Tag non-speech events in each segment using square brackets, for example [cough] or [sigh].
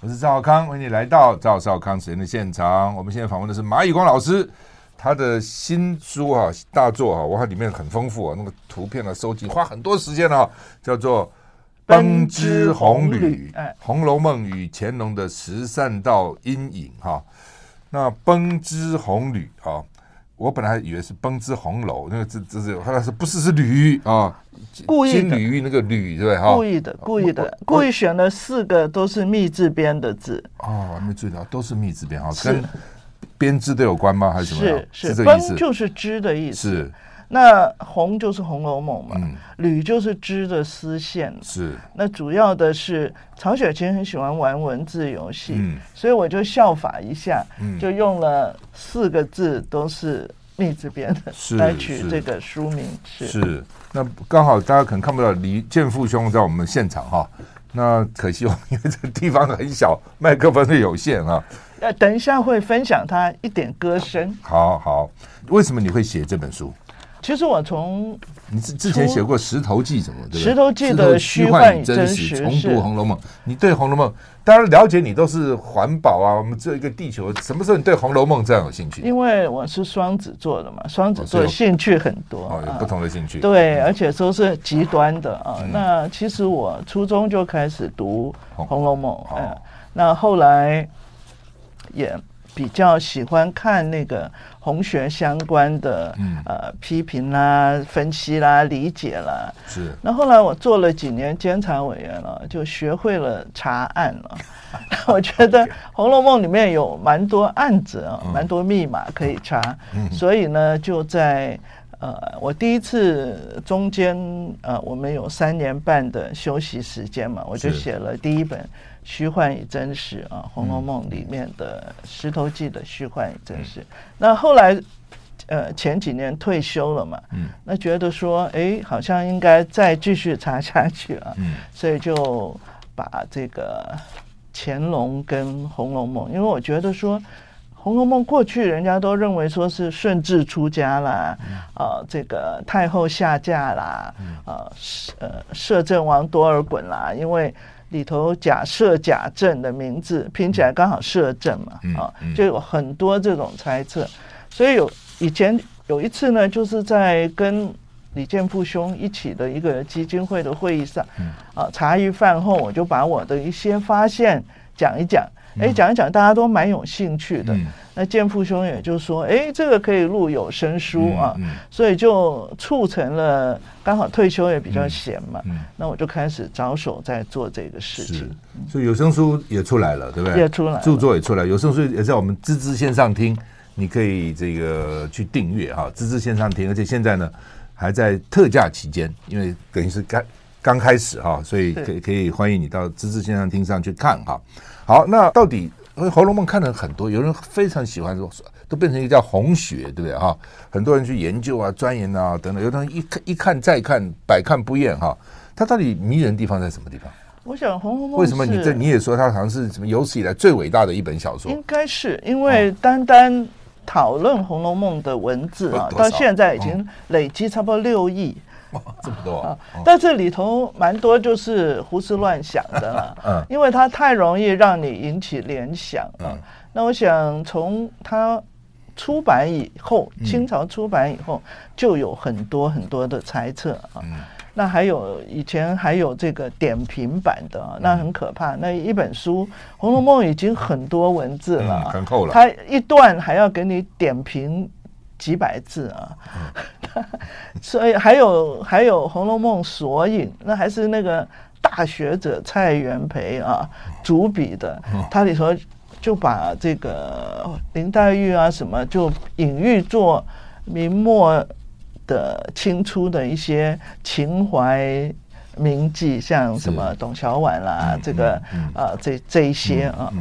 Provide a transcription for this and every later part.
我是赵少康，欢迎你来到赵少康时间的现场。我们现在访问的是马以光老师，他的新书啊，大作啊，哇，里面很丰富啊，那个图片的收集花很多时间啊，叫做《奔之红旅》，《红楼梦与乾隆的十三道阴影》哈。那《奔之红旅》啊。我本来以为是奔之红楼，那个这这是后来是不是是旅啊？故意的，金缕玉那个缕对不对哈？故意的，故意的，故意选了四个都是密字边的字。哦，没注意到，都是密字边哈，跟编织的有关吗？还是什么？是是，就是织的意思。是。那红就是《红楼梦》嘛，嗯，就是织的丝线。是。那主要的是曹雪芹很喜欢玩文字游戏，嗯，所以我就效法一下，嗯，就用了四个字都是密这边的 [laughs] 来取这个书名。是。是，是那刚好大家可能看不到李健父兄在我们现场哈，那可惜我们因为这个地方很小，麦克风是有限啊。呃，等一下会分享他一点歌声。好好，为什么你会写这本书？其实我从你之之前写过《石头记》什么，对不对？《石头记》的虚幻与真实，重读《红楼梦》。你对《红楼梦》当然了解，你都是环保啊，我们这一个地球，什么时候你对《红楼梦》这样有兴趣？因为我是双子座的嘛，双子座兴趣很多，哦，有不同的兴趣。对，而且都是极端的啊。那其实我初中就开始读《红楼梦》，嗯，那后来也。比较喜欢看那个红学相关的，嗯、呃，批评啦、分析啦、理解啦。是。那后来我做了几年监察委员了，就学会了查案了。[laughs] 我觉得 [laughs]《红楼梦》里面有蛮多案子啊，蛮多密码可以查。嗯、所以呢，就在呃，我第一次中间呃，我们有三年半的休息时间嘛，我就写了第一本。虚幻与真实啊，《红楼梦》里面的《石头记》的虚幻与真实。那后来，呃，前几年退休了嘛，嗯，那觉得说，哎，好像应该再继续查下去啊，嗯，所以就把这个乾隆跟《红楼梦》，因为我觉得说，《红楼梦》过去人家都认为说是顺治出家啦，啊，这个太后下嫁啦，啊，呃，摄政王多尔衮啦，因为。里头假设假证的名字拼起来刚好摄政嘛，啊，就有很多这种猜测。所以有以前有一次呢，就是在跟李建富兄一起的一个基金会的会议上，啊，茶余饭后我就把我的一些发现讲一讲。哎，讲一讲，大家都蛮有兴趣的。嗯、那健富兄也就说，哎，这个可以录有声书啊，嗯嗯、所以就促成了。刚好退休也比较闲嘛，那我就开始着手在做这个事情。所以有声书也出来了，对不对？也出来了，著作也出来，有声书也在我们芝芝线上听，你可以这个去订阅哈，芝芝线上听，而且现在呢还在特价期间，因为等于是刚刚开始哈，所以可以可以欢迎你到滋滋线上听上去看哈。好，那到底因为《红楼梦》看了很多，有人非常喜欢说，都变成一个叫红学，对不对哈？很多人去研究啊、钻研啊等等，有的人一看一看再看，百看不厌哈。它到底迷人的地方在什么地方？我想《红楼梦》为什么你这你也说它好像是什么有史以来最伟大的一本小说？应该是因为单单讨论《红楼梦》的文字啊，到现在已经累积差不多六亿。哇，[laughs] 这么多啊！但这里头蛮多就是胡思乱想的了，[laughs] 嗯，因为它太容易让你引起联想啊。那我想从它出版以后，清朝出版以后，就有很多很多的猜测啊。那还有以前还有这个点评版的，那很可怕。那一本书《红楼梦》已经很多文字了，很厚了，它一段还要给你点评。几百字啊，[laughs] 所以还有还有《红楼梦》索引，那还是那个大学者蔡元培啊主笔的，他里头就把这个林黛玉啊什么，就隐喻做明末的清初的一些情怀名妓，像什么董小宛啦，这个啊这这一些啊。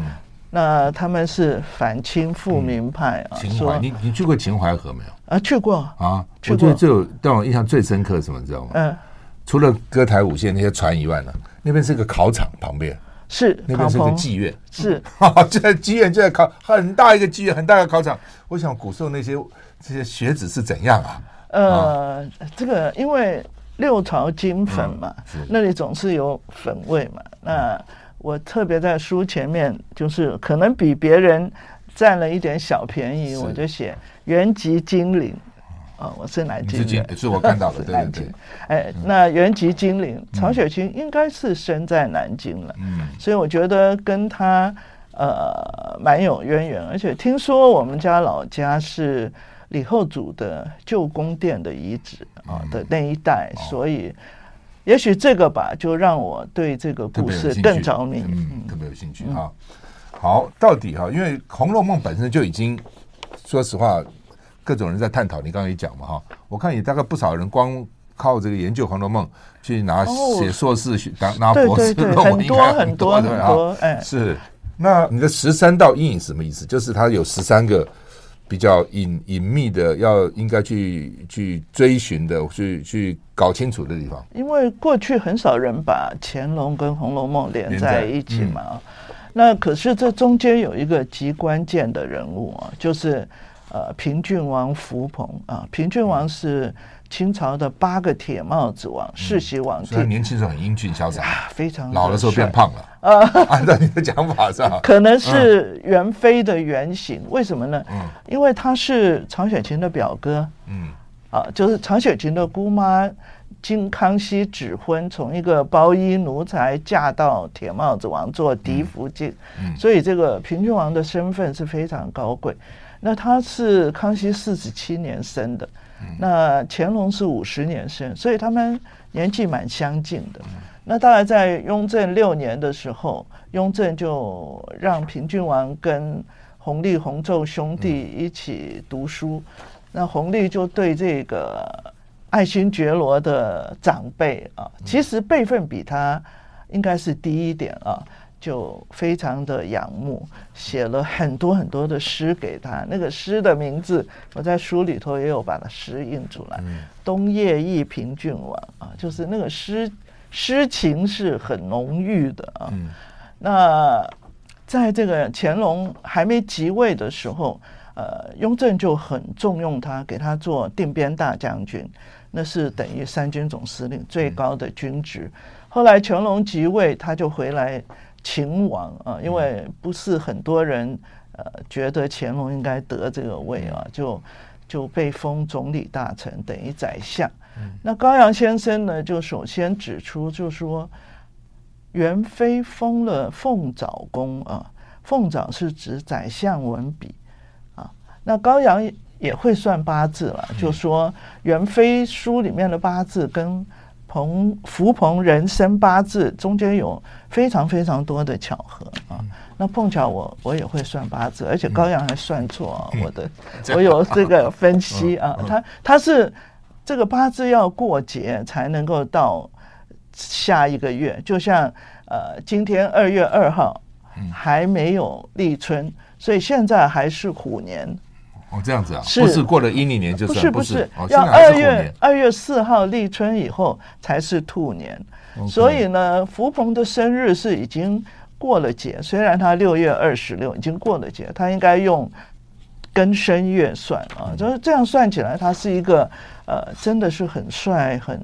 那他们是反清复明派啊，秦淮，你你去过秦淮河没有？啊，去过啊。我觉得最有让我印象最深刻是什么，你知道吗？嗯，除了歌台舞榭那些船以外呢，那边是个考场旁边，是那边是个妓院，是 [laughs] 就在妓院就在考很大一个妓院，很大的考场。我想古时候那些这些学子是怎样啊？呃，这个因为六朝金粉嘛，那里总是有粉味嘛，那。我特别在书前面，就是可能比别人占了一点小便宜，我就写原籍金陵。啊，我是南京人，是，是我看到的，[laughs] 南京。哎，那原籍金陵，曹雪芹应该是生在南京了，嗯，所以我觉得跟他呃蛮有渊源，而且听说我们家老家是李后主的旧宫殿的遗址啊的那一带，所以也许这个吧，就让我对这个故事更着迷，嗯，特别有兴趣哈。好，到底哈，因为《红楼梦》本身就已经，说实话。各种人在探讨，你刚才也讲嘛哈，我看也大概不少人光靠这个研究《红楼梦》去拿写硕士学当拿博士论文，应该很多对啊。哎，是。那你的十三道阴影什么意思？就是它有十三个比较隐隐秘的，要应该去去追寻的，去去搞清楚的地方。因为过去很少人把乾隆跟《红楼梦》连在一起嘛，嗯、那可是这中间有一个极关键的人物啊，就是。呃，平郡王福鹏啊，平郡王是清朝的八个铁帽子王，世袭王帝。他年轻时候很英俊潇洒，非常老的时候变胖了。呃，按照你的讲法是吧？可能是元妃的原型，为什么呢？嗯，因为他是常雪琴的表哥。嗯，啊，就是常雪琴的姑妈经康熙指婚，从一个包衣奴才嫁到铁帽子王做嫡福晋，所以这个平郡王的身份是非常高贵。那他是康熙四十七年生的，那乾隆是五十年生，所以他们年纪蛮相近的。那大概在雍正六年的时候，雍正就让平郡王跟弘历、弘昼兄弟一起读书。那弘历就对这个爱新觉罗的长辈啊，其实辈分比他应该是低一点啊。就非常的仰慕，写了很多很多的诗给他。那个诗的名字，我在书里头也有把它诗印出来。嗯、冬夜忆平郡王啊，就是那个诗诗情是很浓郁的啊。嗯、那在这个乾隆还没即位的时候，呃，雍正就很重用他，给他做定边大将军，那是等于三军总司令最高的军职。嗯、后来乾隆即位，他就回来。秦王啊，因为不是很多人呃觉得乾隆应该得这个位啊，就就被封总理大臣，等于宰相。那高阳先生呢，就首先指出，就说元妃封了凤藻宫啊，凤藻是指宰相文笔啊。那高阳也会算八字了，就说元妃书里面的八字跟。冯福鹏人生八字中间有非常非常多的巧合啊，那碰巧我我也会算八字，而且高阳还算错啊，我的我有这个分析啊，他他是这个八字要过节才能够到下一个月，就像呃今天二月二号还没有立春，所以现在还是虎年。哦，这样子啊，是不是过了阴历年就算？不是不是，要二月二月四号立春以后才是兔年。所以呢，福鹏的生日是已经过了节，虽然他六月二十六已经过了节，他应该用庚申月算啊，就是这样算起来，他是一个呃，真的是很帅很。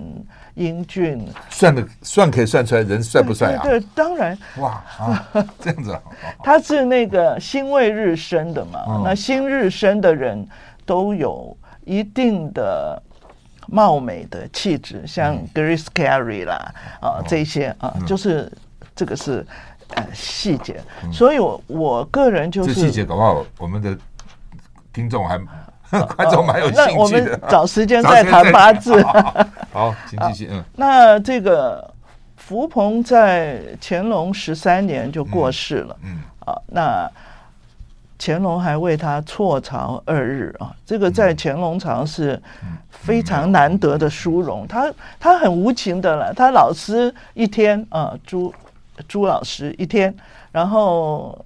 英俊，算的算可以算出来人帅不帅啊？对，对，当然。哇啊，[laughs] 这样子啊。他是那个辛未日生的嘛？嗯、那辛日生的人都有一定的貌美的气质，像 Grace Kelly 啦、嗯、啊这些啊，嗯、就是这个是呃细节。嗯、所以我我个人就是这细节，搞不好我们的听众还。[laughs] 观众蛮有兴趣的，那我们 [laughs] 找时间再谈八字。好，[laughs] 请继续。嗯，那这个福鹏在乾隆十三年就过世了。嗯，啊，那乾隆还为他辍朝二日啊，这个在乾隆朝是非常难得的殊荣。他他很无情的了，他老师一天啊，朱朱老师一天，然后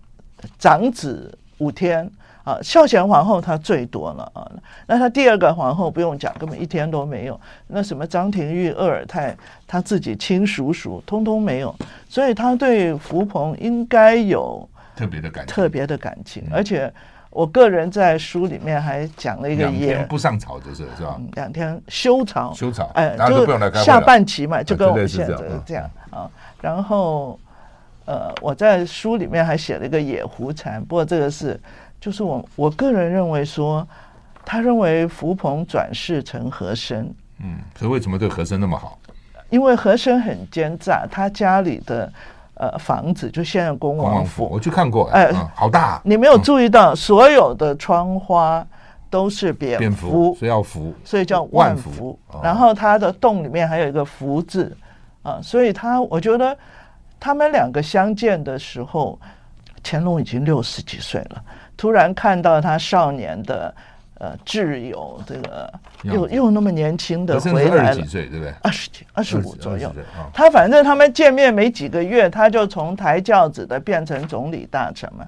长子五天。啊，孝贤皇后她最多了啊，那她第二个皇后不用讲，根本一天都没有。那什么张廷玉、鄂尔泰，他自己亲叔叔通通没有，所以他对福鹏应该有特别的感特别的感情。而且我个人在书里面还讲了一个两天不上朝就是是吧？两天休朝，休朝，哎，就下半旗嘛，就跟我们现在这样啊。然后呃，我在书里面还写了一个野狐禅，不过这个是就是我我个人认为说，他认为福鹏转世成和珅。嗯，所以为什么对和珅那么好？因为和珅很奸诈，他家里的呃房子就现在恭王府，我去看过，哎、呃嗯，好大。你没有注意到所有的窗花都是蝙蝠，所以要福，所以叫万福。万福然后他的洞里面还有一个福字啊，所以他我觉得他们两个相见的时候，乾隆已经六十几岁了，突然看到他少年的。呃，挚友这个又又那么年轻的回来了，二十几岁对不对？二十几、二十五左右。他反正他们见面没几个月，他就从抬轿子的变成总理大臣嘛，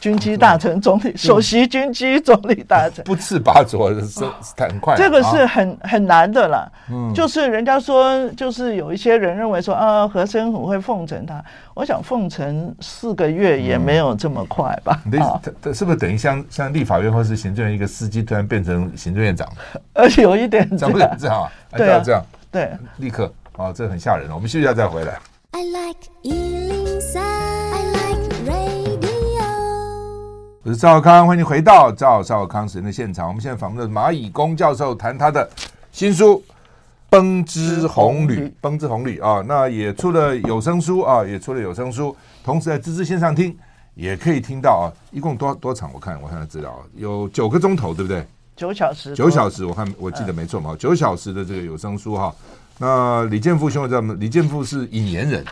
军机大臣、总理、首席军机总理大臣，[laughs] 不次拔擢是是很快。这个是很很难的了。嗯，就是人家说，就是有一些人认为说啊，和珅很会奉承他。我想奉承四个月也没有这么快吧？他他是不是等于像像立法院或是行政院一个司机？突然变成行政院长，而且有一点 [laughs] 这样，这样啊，对啊，这样，对，立刻啊，这很吓人了。我们休息一下再回来。I like 103, I like radio。我是赵康，欢迎回到赵少康时间的现场。我们现在访问的蚂蚁工教授谈他的新书《崩之红旅》，《崩之红旅》啊，那也出了有声书啊，也出了有声书，同时在芝芝线上听。也可以听到啊，一共多多长？我看我看的资料有九个钟头，对不对？九小时，九小时。我看我记得没错嘛，九小时的这个有声书哈。那李建富兄弟，李建富是引言人，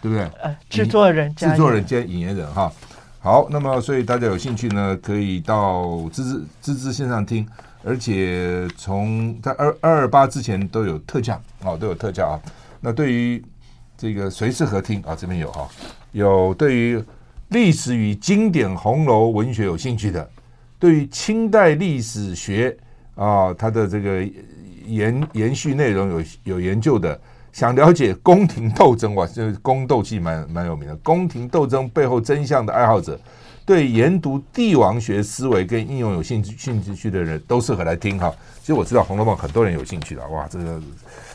对不对？呃，制作人，制作人兼引言人哈。好，那么所以大家有兴趣呢，可以到知之知之线上听，而且从在二二二八之前都有特价啊，都有特价啊。那对于这个谁适合听啊，这边有哈，有对于。历史与经典红楼文学有兴趣的，对于清代历史学啊，它的这个延延续内容有有研究的，想了解宫廷斗争哇，这宫斗戏蛮蛮有名的，宫廷斗争背后真相的爱好者，对研读帝王学思维跟应用有兴趣兴趣的人都适合来听哈。其实我知道《红楼梦》很多人有兴趣的，哇，这个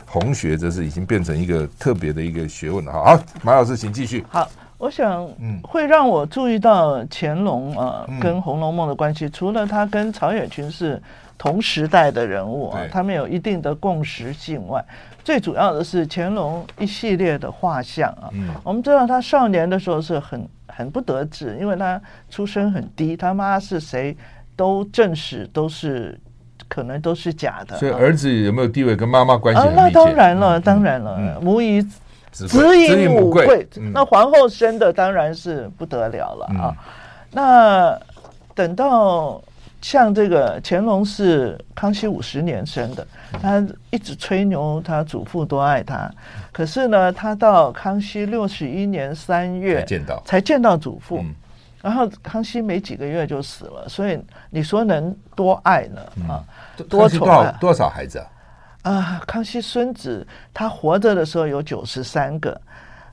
红学这是已经变成一个特别的一个学问了哈。好，马老师请继续。好。我想，嗯会让我注意到乾隆啊，跟《红楼梦》的关系，除了他跟曹雪芹是同时代的人物啊，他们有一定的共识性外，最主要的是乾隆一系列的画像啊。我们知道他少年的时候是很很不得志，因为他出身很低，他妈是谁都证实都是可能都是假的。所以儿子有没有地位跟妈妈关系啊？那当然了，当然了，母以。子以母贵，那皇后生的当然是不得了了啊。那等到像这个乾隆是康熙五十年生的，他一直吹牛他祖父多爱他，可是呢，他到康熙六十一年三月才见到。才见到祖父，然后康熙没几个月就死了，所以你说能多爱呢？啊，多宠多多少孩子啊？啊，康熙孙子他活着的时候有九十三个，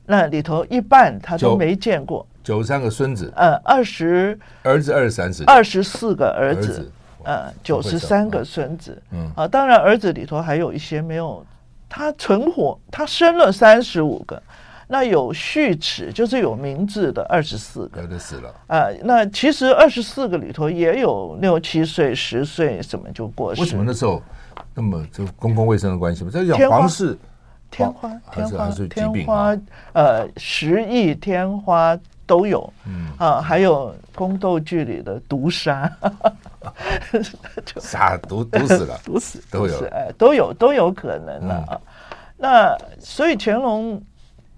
那里头一半他都没见过。九十三个孙子，呃，二十儿子二十三，二十四个儿子，呃，九十三个孙子。嗯，啊，当然儿子里头还有一些没有，他存活，他生了三十五个，那有序齿，就是有名字的二十四个，有的死了。啊，那其实二十四个里头也有六七岁、十岁什么就过世。为什么那时候？那么就公共卫生的关系嘛，这叫皇室天花天花天花呃，十亿天花都有，嗯啊，还有宫斗剧里的毒杀，[laughs] 杀毒毒死了，[laughs] 毒死都有，哎，都有都有可能了啊。那所以乾隆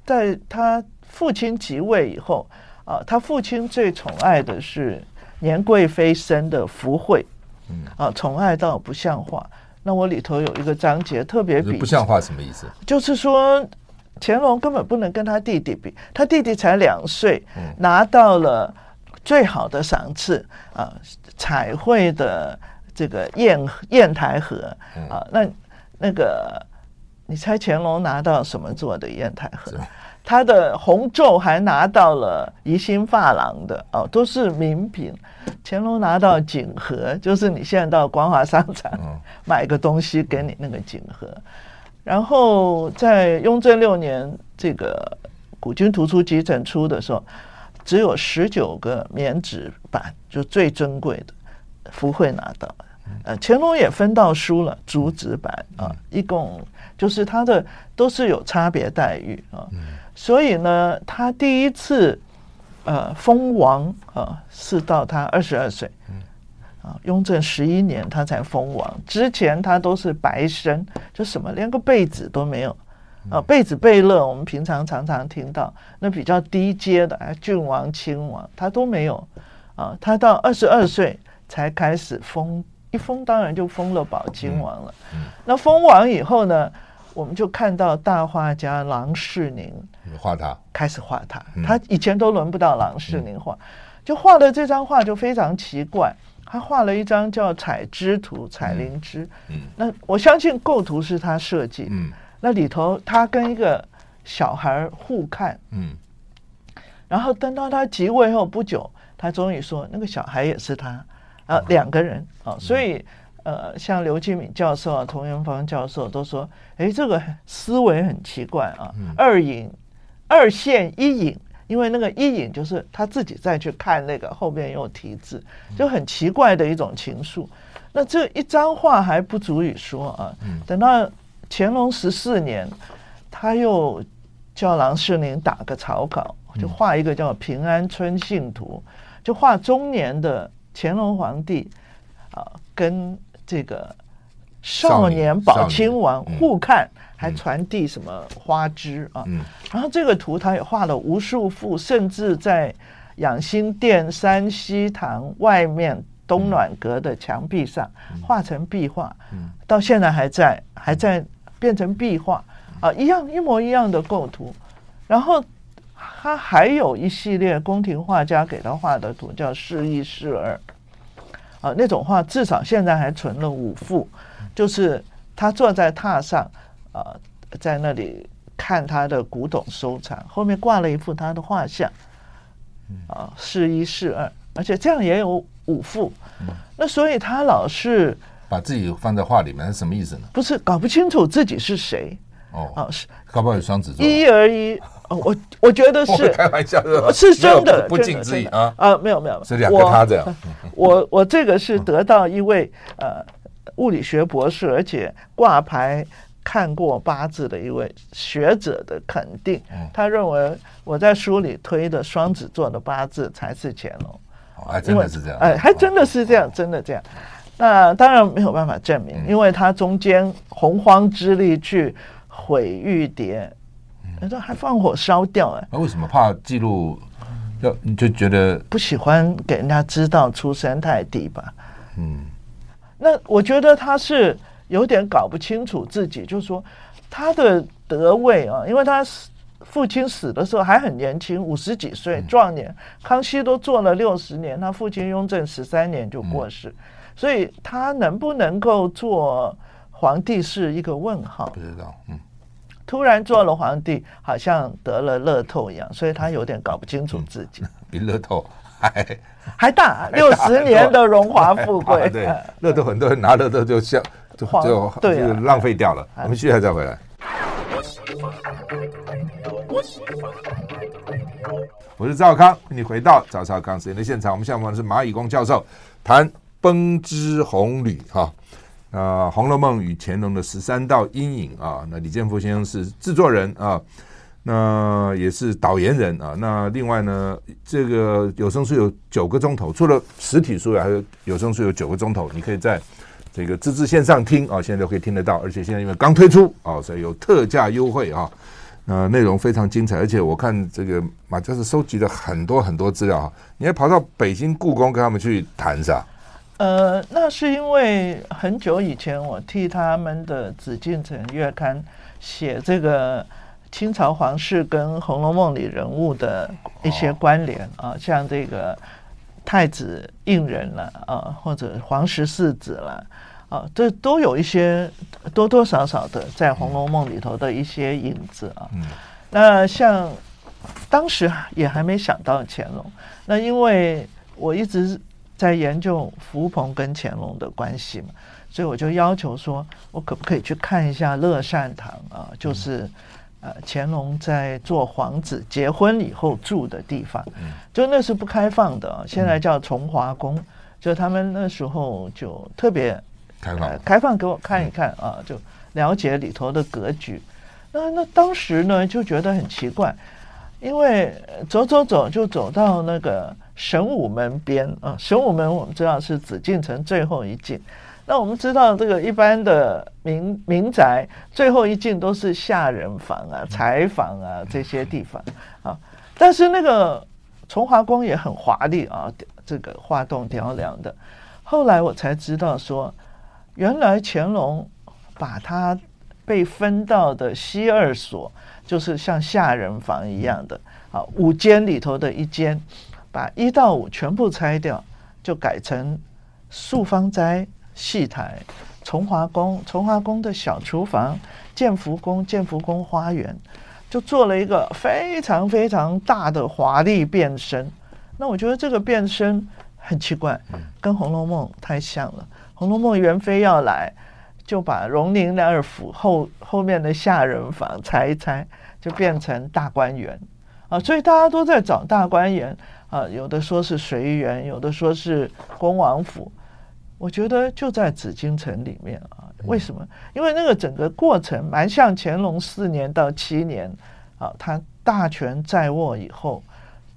在他父亲即位以后啊，他父亲最宠爱的是年贵妃生的福慧，嗯啊，宠爱到不像话。那我里头有一个章节特别比，不像话什么意思？就是说，乾隆根本不能跟他弟弟比，他弟弟才两岁，拿到了最好的赏赐啊，彩绘的这个砚砚台盒啊。那那个，你猜乾隆拿到什么做的砚台盒？他的红袖还拿到了宜兴发廊的哦，都是名品。乾隆拿到锦盒，就是你现在到光华商场买个东西给你那个锦盒。然后在雍正六年，这个古今图书集成出的时候，只有十九个棉纸版，就最珍贵的，福会拿到。呃，乾隆也分到书了，竹纸版啊，一共就是他的都是有差别待遇啊。所以呢，他第一次呃封王啊，是到他二十二岁。啊，雍正十一年他才封王，之前他都是白身，就什么连个贝子都没有。啊，贝子贝勒我们平常常常听到，那比较低阶的，郡王、亲王他都没有。啊，他到二十二岁才开始封，一封当然就封了宝亲王了。那封王以后呢，我们就看到大画家郎世宁画他，开始画他。他以前都轮不到郎世宁画，就画的这张画就非常奇怪。他画了一张叫《采芝图》，采灵芝。嗯，那我相信构图是他设计。嗯，那里头他跟一个小孩互看。嗯，然后等到他即位后不久，他终于说那个小孩也是他。啊，两个人啊，所以呃，像刘继敏教授啊、童元芳教授都说，哎，这个思维很奇怪啊，二影二线一影。因为那个一影就是他自己再去看那个后边又题字，就很奇怪的一种情愫。那这一张画还不足以说啊。等到乾隆十四年，他又叫郎世宁打个草稿，就画一个叫《平安春信图》，就画中年的乾隆皇帝啊跟这个少年宝亲王互看。还传递什么花枝啊？嗯、然后这个图他也画了无数幅，甚至在养心殿山西堂外面东暖阁的墙壁上画成壁画，到现在还在，还在变成壁画啊，一样一模一样的构图。然后他还有一系列宫廷画家给他画的图，叫试一试二啊，那种画至少现在还存了五幅，就是他坐在榻上。啊，在那里看他的古董收藏，后面挂了一幅他的画像，啊，试一试二，而且这样也有五幅，那所以他老是把自己放在画里面，是什么意思呢？不是搞不清楚自己是谁。哦，啊是，搞不好有双子座，一而一，我我觉得 [laughs] 是开玩笑的，是真的，不敬之意啊。啊，没有没有，是两个他这样，[laughs] 我我这个是得到一位呃物理学博士，而且挂牌。看过八字的一位学者的肯定，他认为我在书里推的双子座的八字才是乾隆，还真的是这样，哎，还真的是这样，真的这样。那当然没有办法证明，因为他中间洪荒之力去毁玉牒，他说还放火烧掉，哎，那为什么怕记录？要你就觉得不喜欢给人家知道出身太低吧？嗯，那我觉得他是。有点搞不清楚自己，就是说他的德位啊，因为他父亲死的时候还很年轻，五十几岁，壮年。康熙都做了六十年，他父亲雍正十三年就过世，所以他能不能够做皇帝是一个问号。不知道，嗯，突然做了皇帝，好像得了乐透一样，所以他有点搞不清楚自己。[laughs] 比乐透还还大，六十年的荣华富贵。[laughs] 对，乐透很多人拿乐透就笑。就就就浪费掉了。我们继续再回来。我是赵康，你回到赵少康时间的现场。我们现在问的是蚂蚁工教授谈《崩之红旅》哈。呃，《红楼梦》与乾隆的十三道阴影啊。那李建福先生是制作人啊，那也是导言人啊。那另外呢，这个有声书有九个钟头，除了实体书还有有声书有九个钟头，你可以在。这个自制线上听啊，现在都可以听得到，而且现在因为刚推出啊，所以有特价优惠啊，呃，内容非常精彩，而且我看这个马教授收集了很多很多资料啊，你还跑到北京故宫跟他们去谈是吧？呃，那是因为很久以前我替他们的《紫禁城月刊》写这个清朝皇室跟《红楼梦》里人物的一些关联啊，像这个。太子胤仁了啊，或者皇十四子了啊，这都有一些多多少少的在《红楼梦》里头的一些影子啊。嗯、那像当时也还没想到乾隆，那因为我一直在研究福鹏跟乾隆的关系嘛，所以我就要求说，我可不可以去看一下乐善堂啊？就是呃乾隆在做皇子结婚以后住的地方，就那是不开放的，现在叫崇华宫，就他们那时候就特别开放开放给我看一看啊，就了解里头的格局。那那当时呢就觉得很奇怪，因为走走走就走到那个神武门边啊，神武门我们知道是紫禁城最后一进。那我们知道这个一般的民民宅最后一进都是下人房啊、柴房啊这些地方啊，但是那个崇华宫也很华丽啊，这个画栋雕梁的。后来我才知道说，原来乾隆把他。被分到的西二所，就是像下人房一样的啊，五间里头的一间，把一到五全部拆掉，就改成素芳斋、戏台、崇华宫、崇华宫的小厨房、建福宫、建福宫花园，就做了一个非常非常大的华丽变身。那我觉得这个变身很奇怪，跟《红楼梦》太像了，《红楼梦》元妃要来。就把荣宁二府后后面的下人房拆一拆，就变成大观园啊！所以大家都在找大观园啊，有的说是随园，有的说是恭王府。我觉得就在紫禁城里面啊。为什么？因为那个整个过程蛮像乾隆四年到七年啊，他大权在握以后，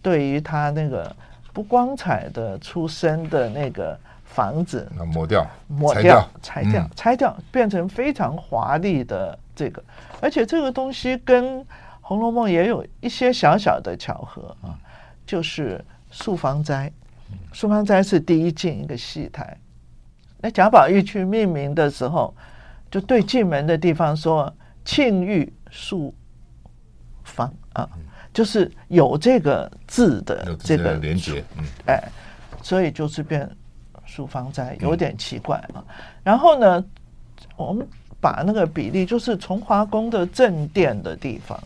对于他那个不光彩的出身的那个。房子抹掉，抹掉，拆掉，拆掉，拆掉，变成非常华丽的这个，而且这个东西跟《红楼梦》也有一些小小的巧合啊，就是素芳斋，素芳斋是第一进一个戏台，那贾宝玉去命名的时候，就对进门的地方说“庆玉素芳”啊，就是有这个字的这个连接，嗯，哎，所以就是变。素芳斋有点奇怪啊，然后呢，我们把那个比例，就是从华宫的正殿的地方，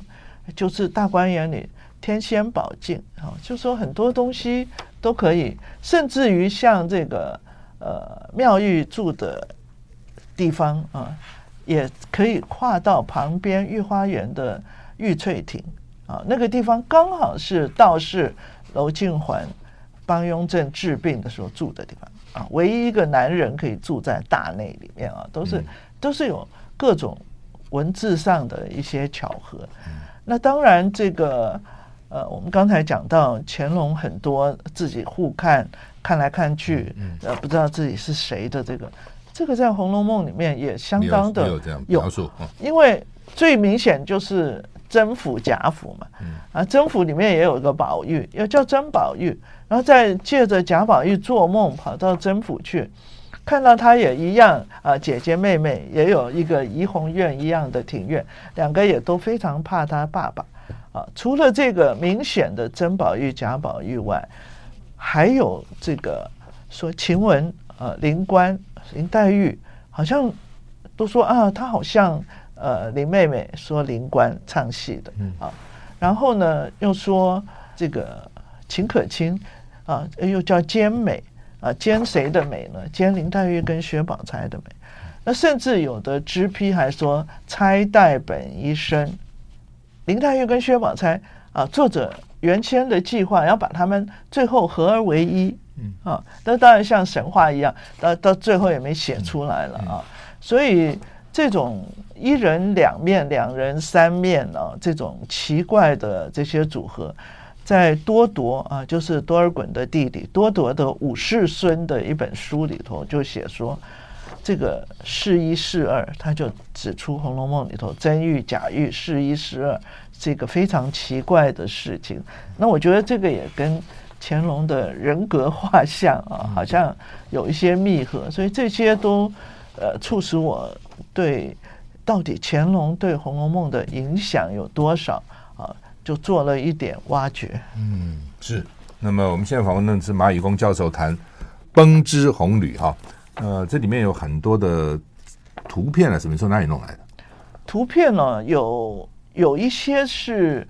就是大观园里天仙宝镜啊，就说很多东西都可以，甚至于像这个呃妙玉住的地方啊，也可以跨到旁边御花园的玉翠亭啊，那个地方刚好是道士娄敬环帮雍正治病的时候住的地方。啊，唯一一个男人可以住在大内里面啊，都是都是有各种文字上的一些巧合。那当然，这个呃，我们刚才讲到乾隆很多自己互看看来看去，呃，不知道自己是谁的这个，这个在《红楼梦》里面也相当的有描述，因为最明显就是甄府贾府嘛，啊，甄府里面也有一个宝玉，要叫甄宝玉。然后再借着贾宝玉做梦跑到甄府去，看到他也一样啊，姐姐妹妹也有一个怡红院一样的庭院，两个也都非常怕他爸爸啊。除了这个明显的甄宝玉、贾宝玉外，还有这个说晴雯呃、林官、林黛玉，好像都说啊，她好像呃林妹妹说林官唱戏的啊。然后呢，又说这个秦可卿。啊，又叫兼美啊，兼谁的美呢？兼林黛玉跟薛宝钗的美。那甚至有的支批还说，钗黛本一生。林黛玉跟薛宝钗啊，作者原先的计划要把他们最后合而为一，嗯啊，那当然像神话一样，到到最后也没写出来了啊。所以这种一人两面、两人三面啊，这种奇怪的这些组合。在多铎啊，就是多尔衮的弟弟多铎的五世孙的一本书里头，就写说这个是一是二，他就指出《红楼梦》里头真玉假玉是一是二这个非常奇怪的事情。那我觉得这个也跟乾隆的人格画像啊，好像有一些密合，所以这些都呃促使我对到底乾隆对《红楼梦》的影响有多少啊？就做了一点挖掘。嗯，是。那么我们现在访问的是马以公教授谈《崩之红旅》哈。呃，这里面有很多的图片啊，什么从哪里弄来的？图片呢，有有一些是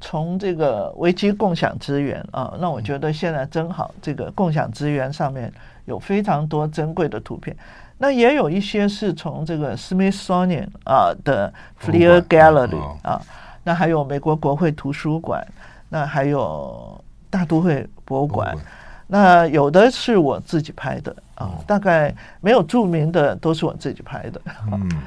从这个危机共享资源啊，那我觉得现在正好这个共享资源上面有非常多珍贵的图片。那也有一些是从这个 Smithsonian 啊的 Fleer Gallery 啊，那还有美国国会图书馆，那还有大都会博物馆，那有的是我自己拍的啊，大概没有著名的都是我自己拍的。嗯，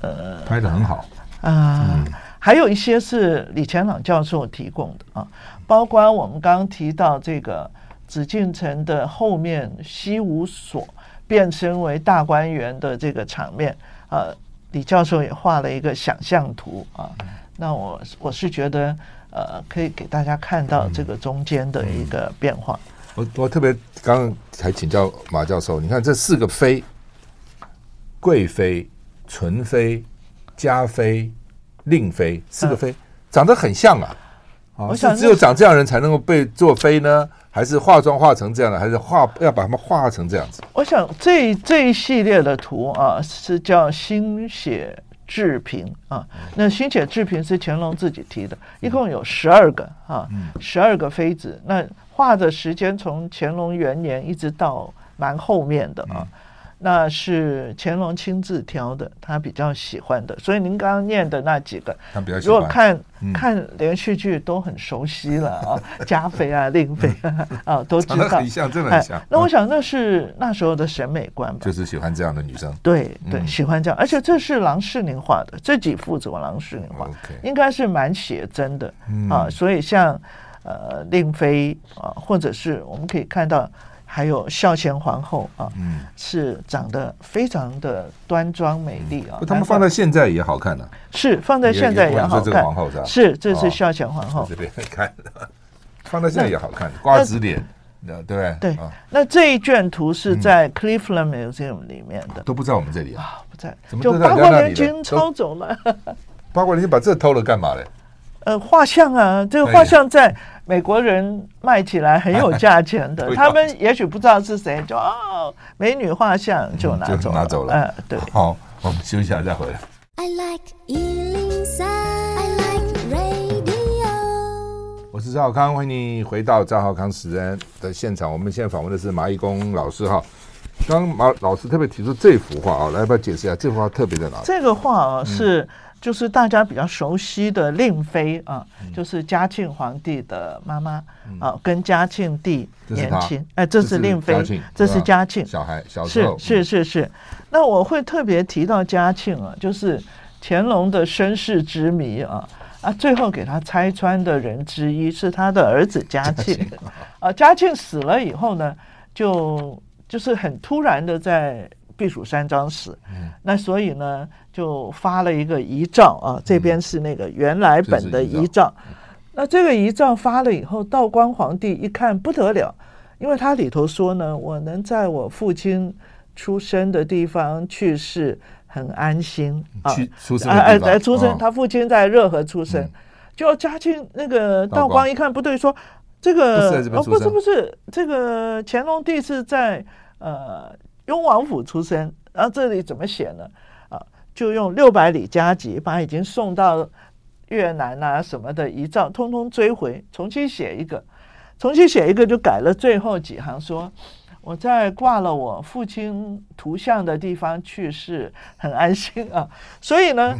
呃，拍的很好啊，还有一些是李前朗教授提供的啊，包括我们刚刚提到这个紫禁城的后面西五所。变身为大观园的这个场面，呃，李教授也画了一个想象图啊。那我我是觉得，呃，可以给大家看到这个中间的一个变化。我我特别刚刚还请教马教授，你看这四个妃，贵妃、纯妃、嘉妃、令妃，四个妃长得很像啊。我想只有长这样人才能够被做妃呢？还是化妆化成这样的，还是画要把他们画成这样子？我想这这一系列的图啊，是叫心血治平啊。那心且治平是乾隆自己提的，一共有十二个啊，十二个妃子。那画的时间从乾隆元年一直到蛮后面的啊。那是乾隆亲自挑的，他比较喜欢的。所以您刚刚念的那几个，如果看、嗯、看连续剧都很熟悉了啊，[laughs] 嘉妃啊、令妃啊，啊都知道。很像，真的很像。那我想那是那时候的审美观吧，就是喜欢这样的女生。对对，喜欢这样，而且这是郎世宁画的，这几幅怎么郎世宁画，应该是蛮写真的啊。所以像呃令妃啊，或者是我们可以看到。还有孝贤皇后啊，嗯，是长得非常的端庄美丽啊。他们放在现在也好看呢。是放在现在也好看。皇后是吧？是，这是孝贤皇后。[laughs] 这边看，放在现在也好看，瓜子脸，对不对？对。那这一卷图是在 Cleveland Museum 里面的，都不在我们这里啊，不在。就八国联军抄走了。[laughs] 八国联军把这偷了干嘛嘞？呃，画像啊，这个画像在。美国人卖起来很有价钱的，他们也许不知道是谁，就哦，美女画像就拿走了，拿走了。嗯，对。好，我们休息一下再回来。I like 103，I like radio。我是赵浩康，欢迎你回到赵浩康时人的现场。我们现在访问的是马义工老师哈。刚马老师特别提出这幅画啊，来要不要解释一下这幅画特别在哪里？这个画啊是。嗯就是大家比较熟悉的令妃啊，就是嘉庆皇帝的妈妈啊，跟嘉庆帝年轻，哎，这是令妃，这是嘉庆。小孩，小时候。是是是是。那我会特别提到嘉庆啊，就是乾隆的身世之谜啊啊，最后给他拆穿的人之一是他的儿子嘉庆。啊。嘉庆死了以后呢，就就是很突然的在。避暑山庄死，那所以呢，就发了一个遗诏啊。这边是那个原来本的遗诏。那这个遗诏发了以后，道光皇帝一看不得了，因为他里头说呢，我能在我父亲出生的地方去世，很安心啊。出生哎哎，出生，他父亲在热河出生。就嘉庆那个道光一看不对，说这个哦不是不是，这个乾隆帝是在呃。雍王府出身，然后这里怎么写呢？啊，就用六百里加急，把已经送到越南啊什么的遗诏通通追回，重新写一个，重新写一个就改了最后几行，说我在挂了我父亲图像的地方去世，很安心啊。[laughs] 所以呢，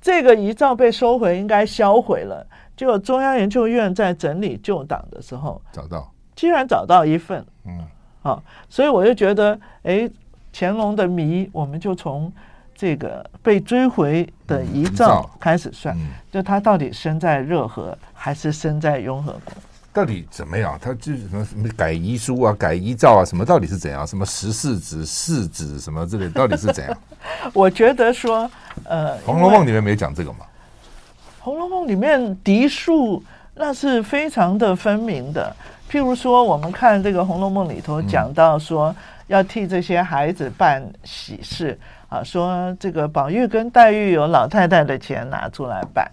这个遗照被收回，应该销毁了。结果中央研究院在整理旧档的时候，找到，居然找到一份，嗯。好，所以我就觉得，哎，乾隆的谜，我们就从这个被追回的遗诏开始算，嗯嗯、就他到底生在热河还是生在雍和宫？到底怎么样？他就是什么什么改遗书啊、改遗诏啊，什么到底是怎样？什么十四子、四子什么之类，到底是怎样？[laughs] 我觉得说，呃，《红楼梦》里面没讲这个嘛？《红楼梦》里面嫡庶那是非常的分明的。譬如说，我们看这个《红楼梦》里头讲到说，要替这些孩子办喜事啊，说这个宝玉跟黛玉有老太太的钱拿出来办，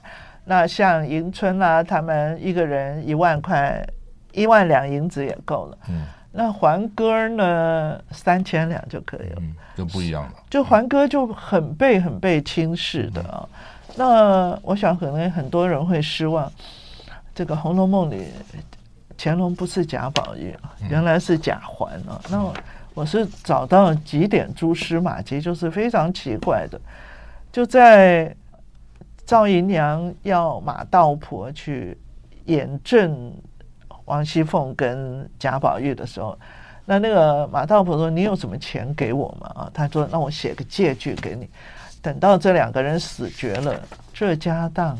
那像迎春啊，他们一个人一万块，一万两银子也够了。嗯，那环哥呢，三千两就可以了。嗯，就不一样了。就环哥就很被很被轻视的啊。那我想可能很多人会失望。这个《红楼梦》里乾隆不是贾宝玉，原来是贾环啊。那我是找到几点蛛丝马迹，就是非常奇怪的，就在赵姨娘要马道婆去演证王熙凤跟贾宝玉的时候。那那个马道婆说：“你有什么钱给我吗？”啊，他说：“那我写个借据给你，等到这两个人死绝了，这家当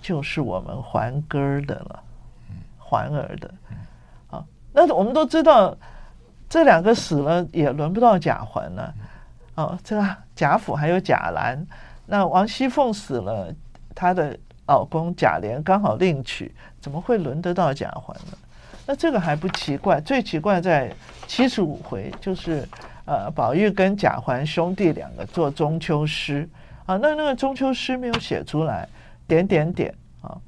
就是我们环哥的了，环儿的。啊，那我们都知道，这两个死了也轮不到贾环了。哦，这个贾府还有贾兰，那王熙凤死了，她的老公贾琏刚好另娶，怎么会轮得到贾环呢？”那这个还不奇怪，最奇怪在七十五回，就是呃，宝玉跟贾环兄弟两个做中秋诗啊，那那个中秋诗没有写出来，点点点啊，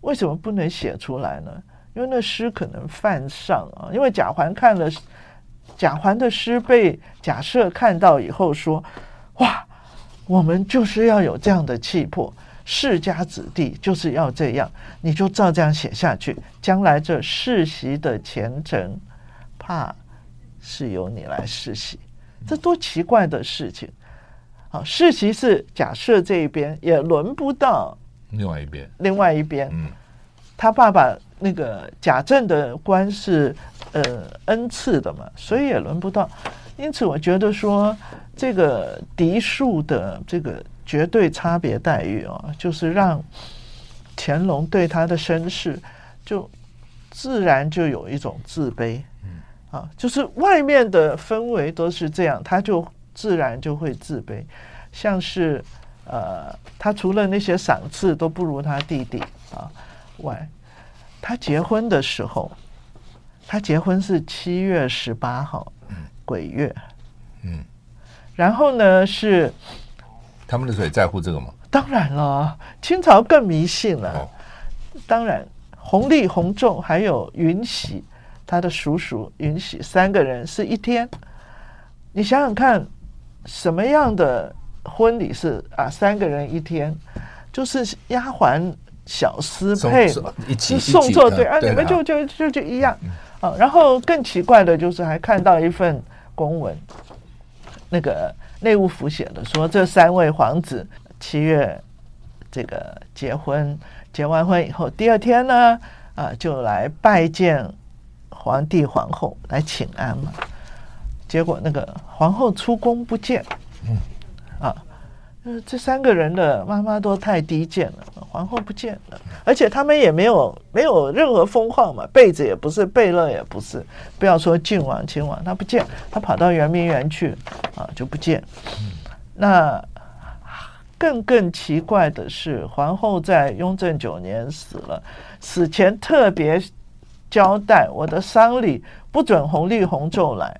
为什么不能写出来呢？因为那诗可能犯上啊，因为贾环看了贾环的诗被贾赦看到以后说，哇，我们就是要有这样的气魄。世家子弟就是要这样，你就照这样写下去，将来这世袭的前程，怕是由你来世袭，这多奇怪的事情！好，世袭是贾赦这一边，也轮不到另外一边。另外一边，嗯，他爸爸那个贾政的官是呃恩赐的嘛，所以也轮不到。因此，我觉得说这个嫡庶的这个。绝对差别待遇啊，就是让乾隆对他的身世就自然就有一种自卑，啊，就是外面的氛围都是这样，他就自然就会自卑，像是呃，他除了那些赏赐都不如他弟弟啊外，他结婚的时候，他结婚是七月十八号，鬼月，嗯，然后呢是。他们那时候也在乎这个吗？当然了，清朝更迷信了。哦、当然，弘历、弘仲还有允禧，他的叔叔允禧三个人是一天。你想想看，什么样的婚礼是啊？三个人一天，就是丫鬟、小厮配嘛，一起送作对啊，你们就就就就一样啊、哦。然后更奇怪的就是，还看到一份公文，那个。内务府写的说，这三位皇子七月这个结婚，结完婚以后，第二天呢，啊，就来拜见皇帝皇后来请安嘛。结果那个皇后出宫不见，这三个人的妈妈都太低贱了，皇后不见了，而且他们也没有没有任何封号嘛，贝子也不是，贝勒也不是，不要说郡王亲王，他不见，他跑到圆明园去。啊，就不见。那更更奇怪的是，皇后在雍正九年死了，死前特别交代，我的丧礼不准弘历弘重来。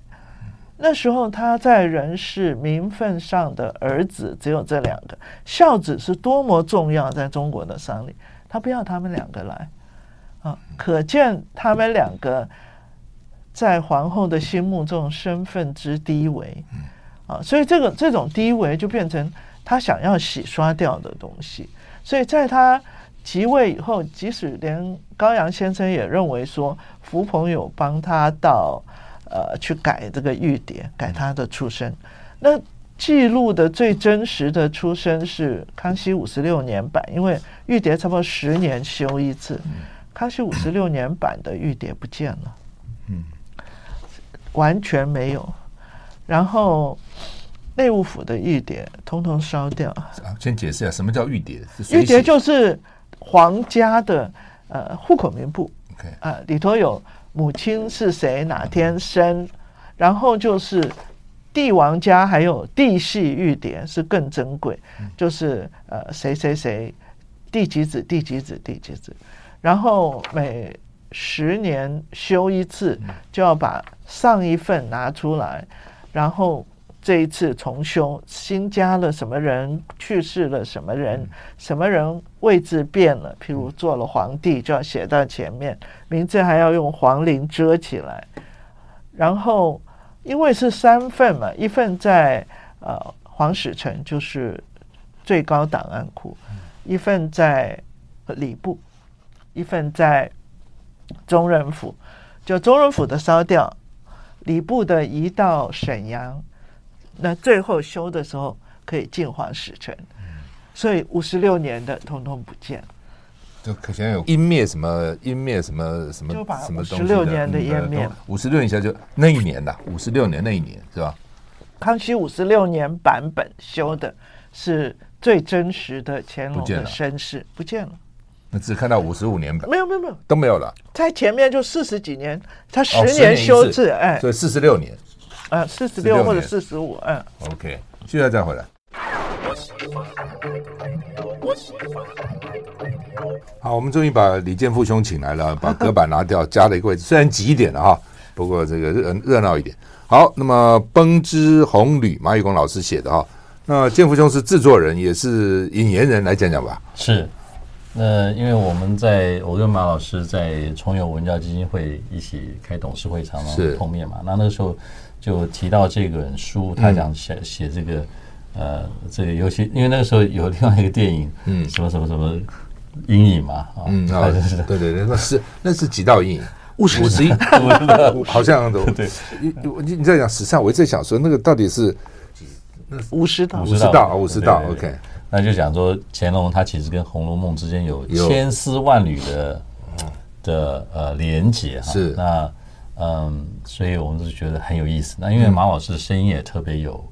那时候他在人世名分上的儿子只有这两个，孝子是多么重要，在中国的丧礼，他不要他们两个来。啊，可见他们两个在皇后的心目中身份之低微。啊，所以这个这种低微就变成他想要洗刷掉的东西。所以在他即位以后，即使连高阳先生也认为说，福朋友帮他到呃去改这个玉蝶，改他的出生。那记录的最真实的出生是康熙五十六年版，因为玉蝶差不多十年修一次。康熙五十六年版的玉蝶不见了，嗯，完全没有。然后，内务府的玉蝶通通烧掉。先解释一下什么叫玉蝶。玉蝶就是皇家的呃户口名簿。OK 啊，里头有母亲是谁，哪天生，然后就是帝王家还有帝系玉牒是更珍贵，就是呃谁谁谁第几子第几子第几子，然后每十年修一次，就要把上一份拿出来。然后这一次重修，新加了什么人，去世了什么人，什么人位置变了，譬如做了皇帝，就要写到前面，名字还要用皇陵遮起来。然后因为是三份嘛，一份在呃皇史城，就是最高档案库；一份在礼部，一份在中人府，就中人府的烧掉，礼部的移到沈阳，那最后修的时候可以进皇使臣，所以五十六年的通通不见了。就可能有湮灭什么湮灭什么什么什么东西十六年的湮灭，五十六年下就那一年呐，五十六年那一年是吧？康熙五十六年版本修的是最真实的乾隆的身世，不见了。那只看到五十五年版，没有没有没有都没有了。在前面就四十几年，他十年修制，哎，所以四十六年，啊，四十六或者四十五，嗯。OK，现在再回来。好，我们终于把李健富兄请来了，[laughs] 把隔板拿掉，加了一个位置，虽然挤一点了哈，不过这个热热闹一点。好，那么《崩之红旅》，马玉光老师写的哈。那健富兄是制作人，也是引言人，来讲讲吧。是，那因为我们在我跟马老师在重友文教基金会一起开董事会，常常碰面嘛。那那个时候就提到这本书，他想写写这个。呃，这个尤其因为那个时候有另外一个电影，嗯，什么什么什么阴影嘛，啊，嗯，对对对，那是那是几道阴影，[laughs] 五十五十一 [laughs] [laughs] 好像都对。你你你在讲史上，我一直想说那个到底是五十道，五十道，五十道，OK。那就讲说乾隆他其实跟《红楼梦》之间有千丝万缕的的呃连接哈。是那嗯，所以我们就觉得很有意思。那因为马老师的声音也特别有。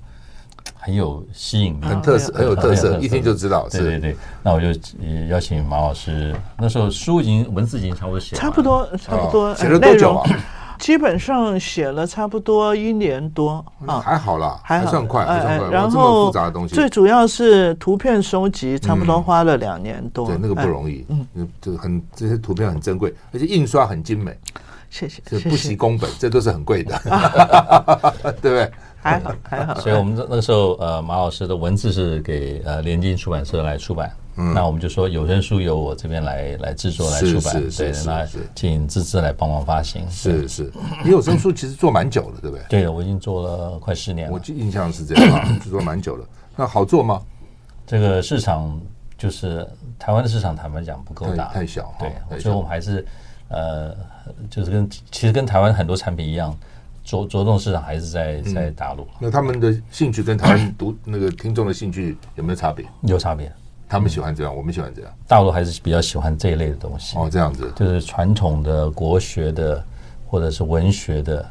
很有吸引力，很特色，很有特色，一听就知道。对对对，那我就邀请马老师。那时候书已经文字已经差不多写，差不多差不多。写了多久啊？基本上写了差不多一年多啊，还好啦，还算快，还算快。然后最主要是图片收集，差不多花了两年多。对，那个不容易，嗯，就很这些图片很珍贵，而且印刷很精美。谢谢，这不惜工本，这都是很贵的，[laughs] 对不对？还好 [laughs] 还好，所以我们那个时候，呃，马老师的文字是给呃联经出版社来出版，嗯，那我们就说有声书由我这边来来制作来出版，对，那请芝芝来帮忙发行，是是。你有声书其实做蛮久了，对不对？对，我已经做了快十年了，我印象是这样啊，[coughs] 做蛮久了。那好做吗？这个市场就是台湾的市场，坦白讲不够大，太小，对，所以我们还是呃，就是跟其实跟台湾很多产品一样。着着重市场还是在在大陆，嗯，那他们的兴趣跟台湾读那个听众的兴趣有没有差别？有差别，他们喜欢这样，嗯、我们喜欢这样。大陆还是比较喜欢这一类的东西。哦，这样子，就是传统的国学的或者是文学的，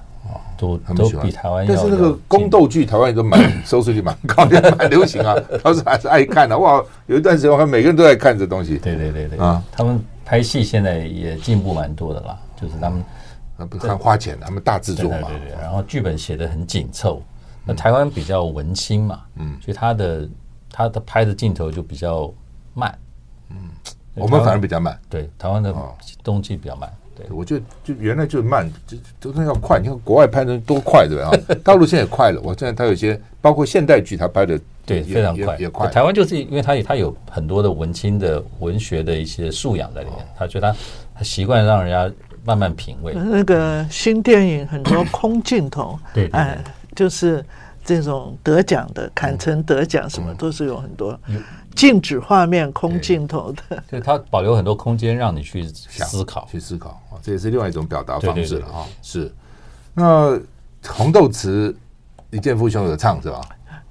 都都比台湾。但是那个宫斗剧，台湾也都蛮 [laughs] 收视率蛮高，也蛮流行啊，[laughs] 当时还是爱看的，啊。哇，有一段时间我看每个人都在看这东西。对对对对啊，他们拍戏现在也进步蛮多的啦，就是他们。不是很花钱，他们大制作嘛，对对对，然后剧本写的很紧凑。那台湾比较文青嘛，嗯，所以他的他的拍的镜头就比较慢，嗯，我们反而比较慢，对，台湾的东西比较慢，对，我就就原来就慢，就都是要快。你看国外拍的多快，对吧？大陆现在也快了，我现在他有些包括现代剧，他拍的对非常快，也快。台湾就是因为他他有很多的文青的文学的一些素养在里面，他觉得他他习惯让人家。慢慢品味。那个新电影很多空镜头，对，哎，就是这种得奖的，坎城得奖什么都是有很多静止画面、空镜头的。对它保留很多空间让你去思考、去思考啊，这也是另外一种表达方式了啊。是。那《红豆词》，李健富兄有唱是吧？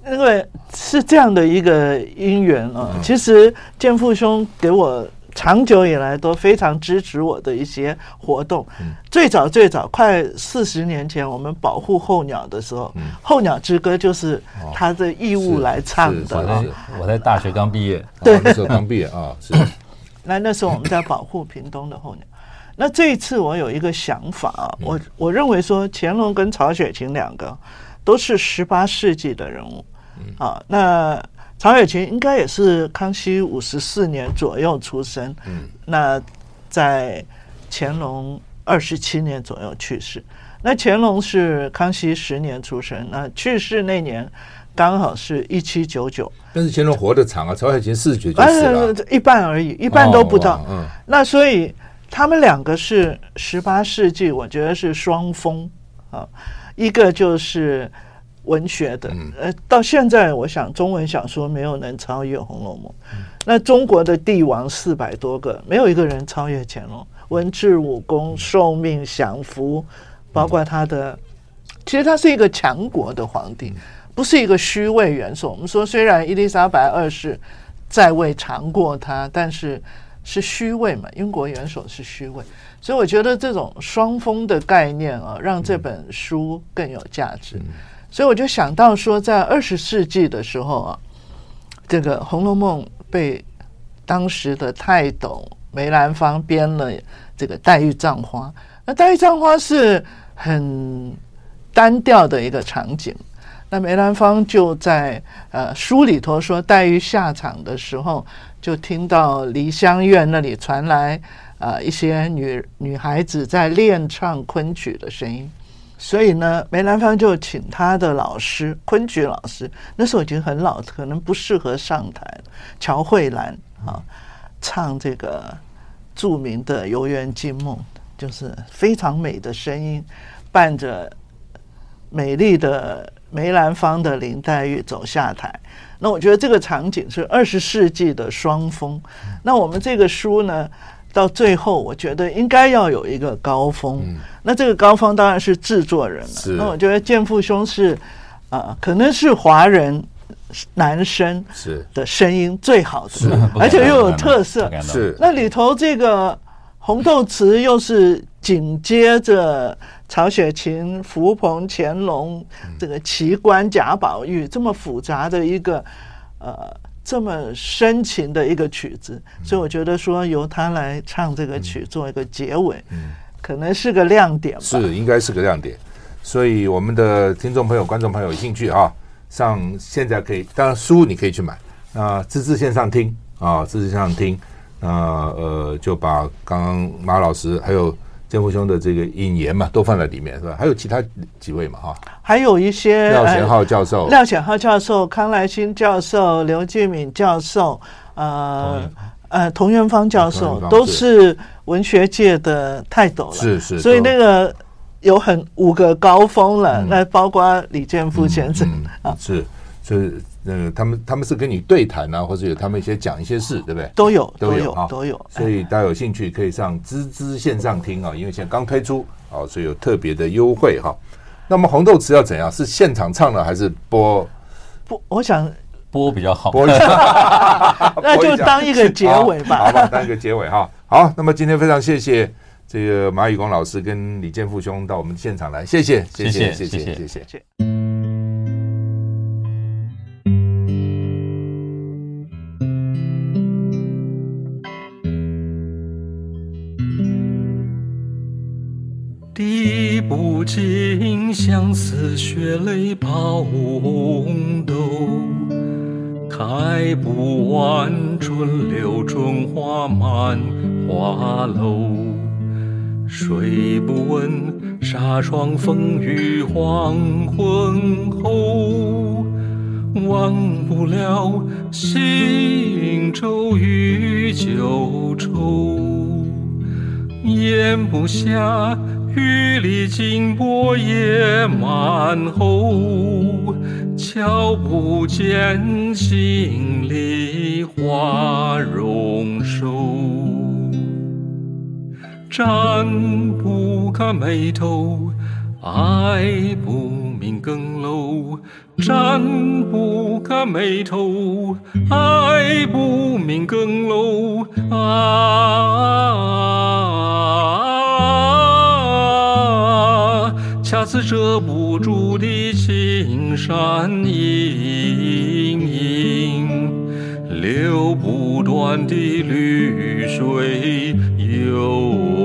因为是这样的一个因缘啊。其实健父兄给我。长久以来都非常支持我的一些活动。最早最早，快四十年前，我们保护候鸟的时候，《候鸟之歌》就是他的义务来唱的。我在大学刚毕业，对，那时候刚毕业啊。[laughs] 是。那那时候我们在保护屏东的候鸟。那这一次我有一个想法啊，我我认为说乾隆跟曹雪芹两个都是十八世纪的人物啊，那。曹雪芹应该也是康熙五十四年左右出生，嗯，那在乾隆二十七年左右去世。那乾隆是康熙十年出生，那去世那年刚好是一七九九。但是乾隆活得长啊，曹雪芹四十九就死了，一半而已，一半都不到。嗯，那所以他们两个是十八世纪，我觉得是双峰啊，一个就是。文学的，呃，到现在我想中文小说没有能超越《红楼梦》。那中国的帝王四百多个，没有一个人超越乾隆。文治武功、寿命、享福，包括他的，其实他是一个强国的皇帝，不是一个虚位元首。我们说，虽然伊丽莎白二世在位长过他，但是是虚位嘛，英国元首是虚位。所以我觉得这种双峰的概念啊，让这本书更有价值。所以我就想到说，在二十世纪的时候啊，这个《红楼梦》被当时的泰斗梅兰芳编了这个《黛玉葬花》，那《黛玉葬花》是很单调的一个场景。那梅兰芳就在呃书里头说，黛玉下场的时候，就听到梨香院那里传来呃一些女女孩子在练唱昆曲的声音。所以呢，梅兰芳就请他的老师昆曲老师，那时候已经很老，可能不适合上台。乔慧兰啊，唱这个著名的《游园惊梦》，就是非常美的声音，伴着美丽的梅兰芳的林黛玉走下台。那我觉得这个场景是二十世纪的双峰。那我们这个书呢，到最后，我觉得应该要有一个高峰。嗯、那这个高峰当然是制作人了。那我觉得建父兄是啊、呃，可能是华人男生是的声音最好的，而且又有特色。是那里头这个红豆词又是紧接着曹雪芹、福鹏、乾隆这个奇观贾宝玉这么复杂的一个呃。这么深情的一个曲子，所以我觉得说由他来唱这个曲做一个结尾，嗯，可能是个亮点吧。是，应该是个亮点。所以我们的听众朋友、观众朋友有兴趣啊，上现在可以，当然书你可以去买啊，自制线上听啊，自制线上听，那呃就把刚刚马老师还有。剑父兄的这个引言嘛，都放在里面是吧？还有其他几位嘛，哈，还有一些廖显浩教授、廖显浩教授、康来新教授、刘俊敏教授，呃呃，童元芳教授都是文学界的泰斗了，是是，所以那个有很五个高峰了，那包括李建富先生。啊，是是。呃，他们他们是跟你对谈啊，或者有他们一些讲一些事，对不对？都有，都有，都有。所以大家有兴趣可以上滋滋线上听啊，因为现在刚推出啊，所以有特别的优惠哈。那么红豆词要怎样？是现场唱呢，还是播？播，我想播比较好。播一下，[laughs] 那就当一个结尾吧。[laughs] 好吧，当一个结尾哈。好，那么今天非常谢谢这个马宇光老师跟李建富兄到我们现场来，谢谢，谢谢，谢谢，谢谢，滴不尽相思血泪抛红豆，开不完春柳春花满花楼，睡不稳纱窗风雨黄昏后，忘不了新愁与旧愁，咽不下。雨里金波夜漫后，瞧不见心里花容瘦。展不开眉头，爱不明更漏。展不开眉头，爱不明更漏。啊。似遮不住的青山隐隐，流不断的绿水悠。